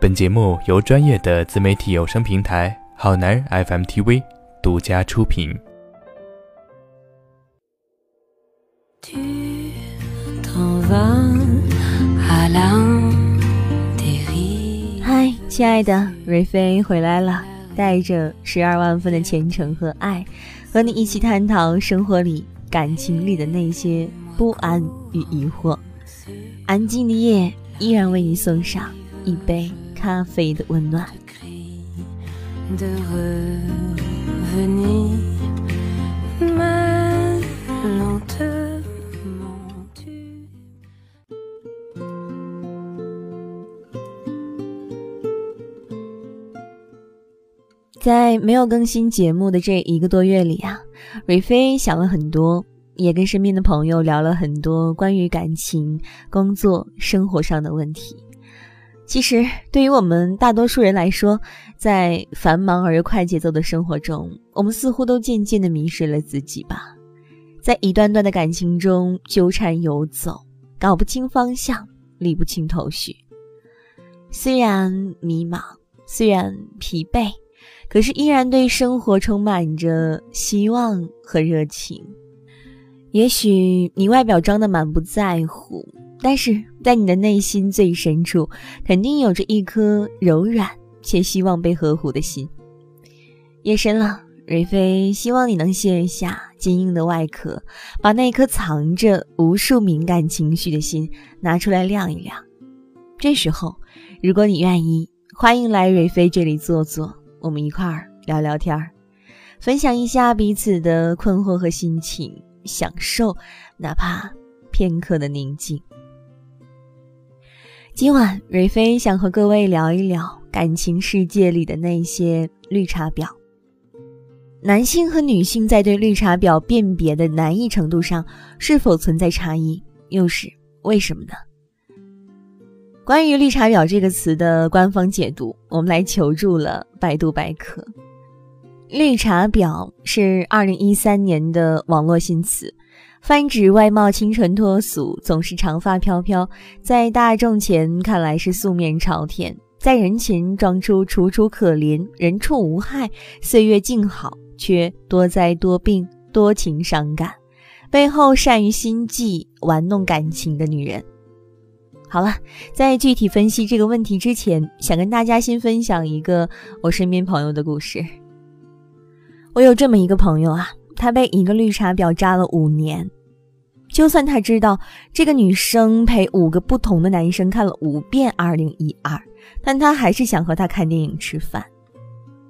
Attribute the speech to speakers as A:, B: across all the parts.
A: 本节目由专业的自媒体有声平台好男人 FM TV 独家出品。
B: 嗨，亲爱的瑞飞回来了，带着十二万分的虔诚和爱，和你一起探讨生活里、感情里的那些不安与疑惑。安静的夜，依然为你送上一杯咖啡的温暖。在没有更新节目的这一个多月里啊，瑞飞想了很多，也跟身边的朋友聊了很多关于感情、工作、生活上的问题。其实，对于我们大多数人来说，在繁忙而又快节奏的生活中，我们似乎都渐渐的迷失了自己吧，在一段段的感情中纠缠游走，搞不清方向，理不清头绪。虽然迷茫，虽然疲惫。可是依然对生活充满着希望和热情。也许你外表装的满不在乎，但是在你的内心最深处，肯定有着一颗柔软且希望被呵护的心。夜深了，瑞飞希望你能卸下坚硬的外壳，把那颗藏着无数敏感情绪的心拿出来晾一晾。这时候，如果你愿意，欢迎来瑞飞这里坐坐。我们一块儿聊聊天儿，分享一下彼此的困惑和心情，享受哪怕片刻的宁静。今晚瑞飞想和各位聊一聊感情世界里的那些绿茶婊。男性和女性在对绿茶婊辨别的难易程度上是否存在差异，又是为什么呢？关于“绿茶婊”这个词的官方解读，我们来求助了百度百科。绿茶婊是二零一三年的网络新词，泛指外貌清纯脱俗，总是长发飘飘，在大众前看来是素面朝天，在人前装出楚楚可怜、人畜无害、岁月静好，却多灾多病、多情伤感，背后善于心计、玩弄感情的女人。好了，在具体分析这个问题之前，想跟大家先分享一个我身边朋友的故事。我有这么一个朋友啊，他被一个绿茶婊渣了五年。就算他知道这个女生陪五个不同的男生看了五遍《二零一二》，但他还是想和她看电影、吃饭。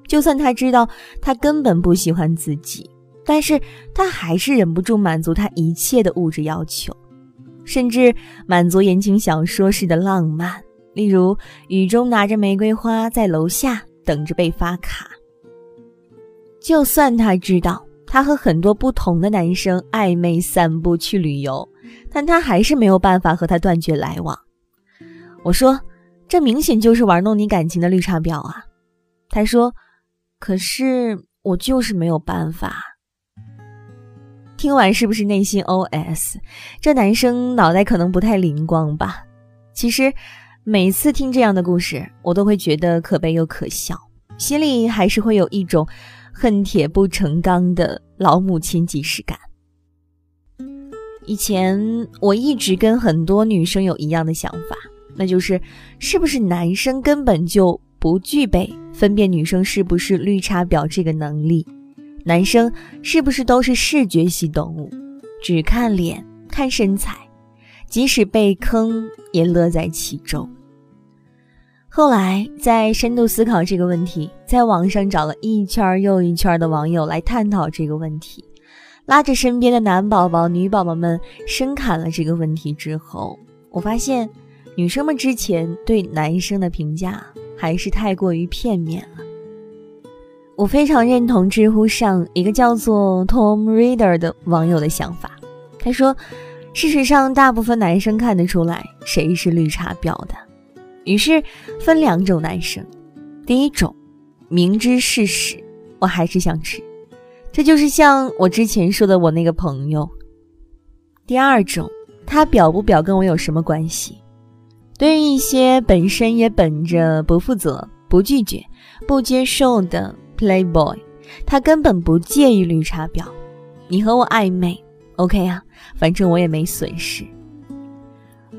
B: 就算他知道他根本不喜欢自己，但是他还是忍不住满足他一切的物质要求。甚至满足言情小说式的浪漫，例如雨中拿着玫瑰花在楼下等着被发卡。就算他知道他和很多不同的男生暧昧、散步、去旅游，但他还是没有办法和他断绝来往。我说，这明显就是玩弄你感情的绿茶婊啊！他说，可是我就是没有办法。听完是不是内心 OS？这男生脑袋可能不太灵光吧？其实每次听这样的故事，我都会觉得可悲又可笑，心里还是会有一种恨铁不成钢的老母亲即视感。以前我一直跟很多女生有一样的想法，那就是是不是男生根本就不具备分辨女生是不是绿茶婊这个能力？男生是不是都是视觉系动物，只看脸、看身材，即使被坑也乐在其中？后来在深度思考这个问题，在网上找了一圈又一圈的网友来探讨这个问题，拉着身边的男宝宝、女宝宝们深侃了这个问题之后，我发现女生们之前对男生的评价还是太过于片面了。我非常认同知乎上一个叫做 Tom Reader 的网友的想法。他说：“事实上，大部分男生看得出来谁是绿茶婊的。于是分两种男生：第一种，明知是屎，我还是想吃，这就是像我之前说的我那个朋友；第二种，他表不表跟我有什么关系？对于一些本身也本着不负责、不拒绝、不接受的 playboy，他根本不介意绿茶婊。你和我暧昧，OK 啊，反正我也没损失。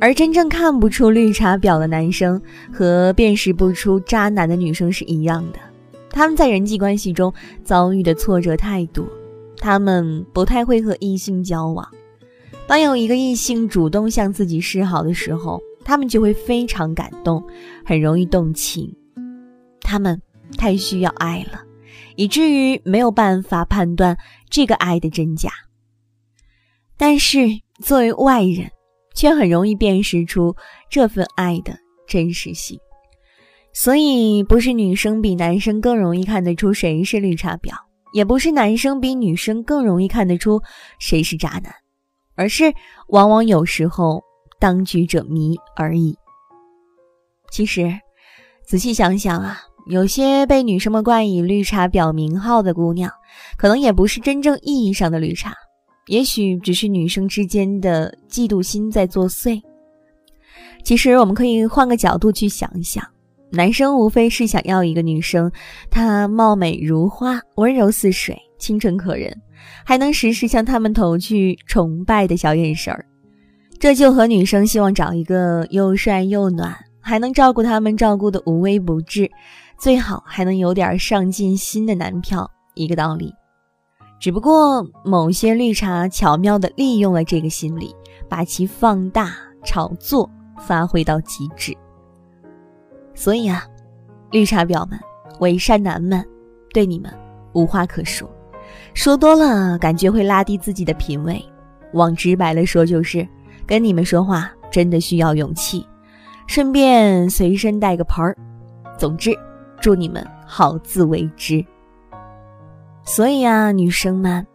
B: 而真正看不出绿茶婊的男生和辨识不出渣男的女生是一样的，他们在人际关系中遭遇的挫折太多，他们不太会和异性交往。当有一个异性主动向自己示好的时候，他们就会非常感动，很容易动情。他们太需要爱了，以至于没有办法判断这个爱的真假。但是作为外人，却很容易辨识出这份爱的真实性，所以不是女生比男生更容易看得出谁是绿茶婊，也不是男生比女生更容易看得出谁是渣男，而是往往有时候当局者迷而已。其实，仔细想想啊，有些被女生们冠以绿茶婊名号的姑娘，可能也不是真正意义上的绿茶。也许只是女生之间的嫉妒心在作祟。其实我们可以换个角度去想一想，男生无非是想要一个女生，她貌美如花，温柔似水，清纯可人，还能时时向他们投去崇拜的小眼神儿。这就和女生希望找一个又帅又暖，还能照顾他们照顾的无微不至，最好还能有点上进心的男票一个道理。只不过某些绿茶巧妙地利用了这个心理，把其放大、炒作、发挥到极致。所以啊，绿茶婊们、伪善男们，对你们无话可说，说多了感觉会拉低自己的品味。往直白了说，就是跟你们说话真的需要勇气，顺便随身带个盆儿。总之，祝你们好自为之。所以啊，女生们，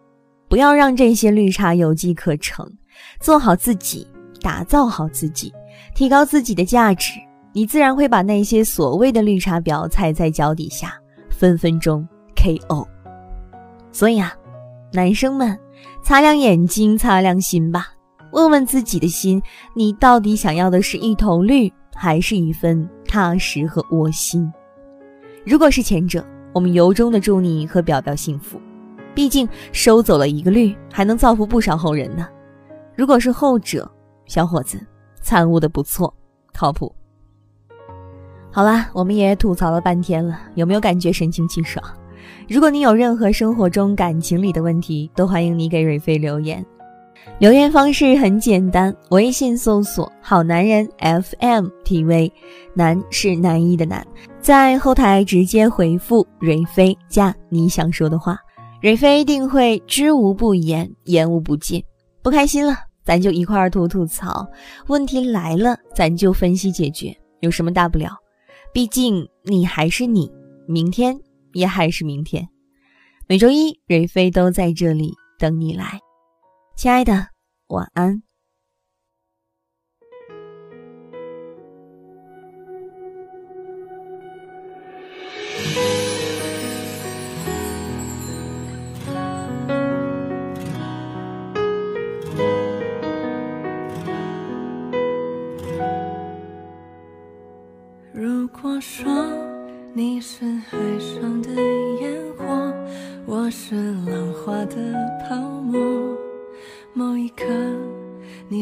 B: 不要让这些绿茶有机可乘，做好自己，打造好自己，提高自己的价值，你自然会把那些所谓的绿茶婊踩在脚底下，分分钟 KO。所以啊，男生们，擦亮眼睛，擦亮心吧，问问自己的心，你到底想要的是一头绿，还是一份踏实和窝心？如果是前者，我们由衷的祝你和表表幸福，毕竟收走了一个绿，还能造福不少后人呢。如果是后者，小伙子，参悟的不错，靠谱。好啦，我们也吐槽了半天了，有没有感觉神清气爽？如果你有任何生活中感情里的问题，都欢迎你给蕊飞留言。留言方式很简单，微信搜索“好男人 FM TV”，男是男一的男，在后台直接回复“蕊飞”加你想说的话，蕊飞定会知无不言，言无不尽。不开心了，咱就一块儿吐吐槽；问题来了，咱就分析解决，有什么大不了？毕竟你还是你，明天也还是明天。每周一，蕊飞都在这里等你来。亲爱的，晚安。
C: 如果说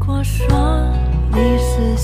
C: 果说你是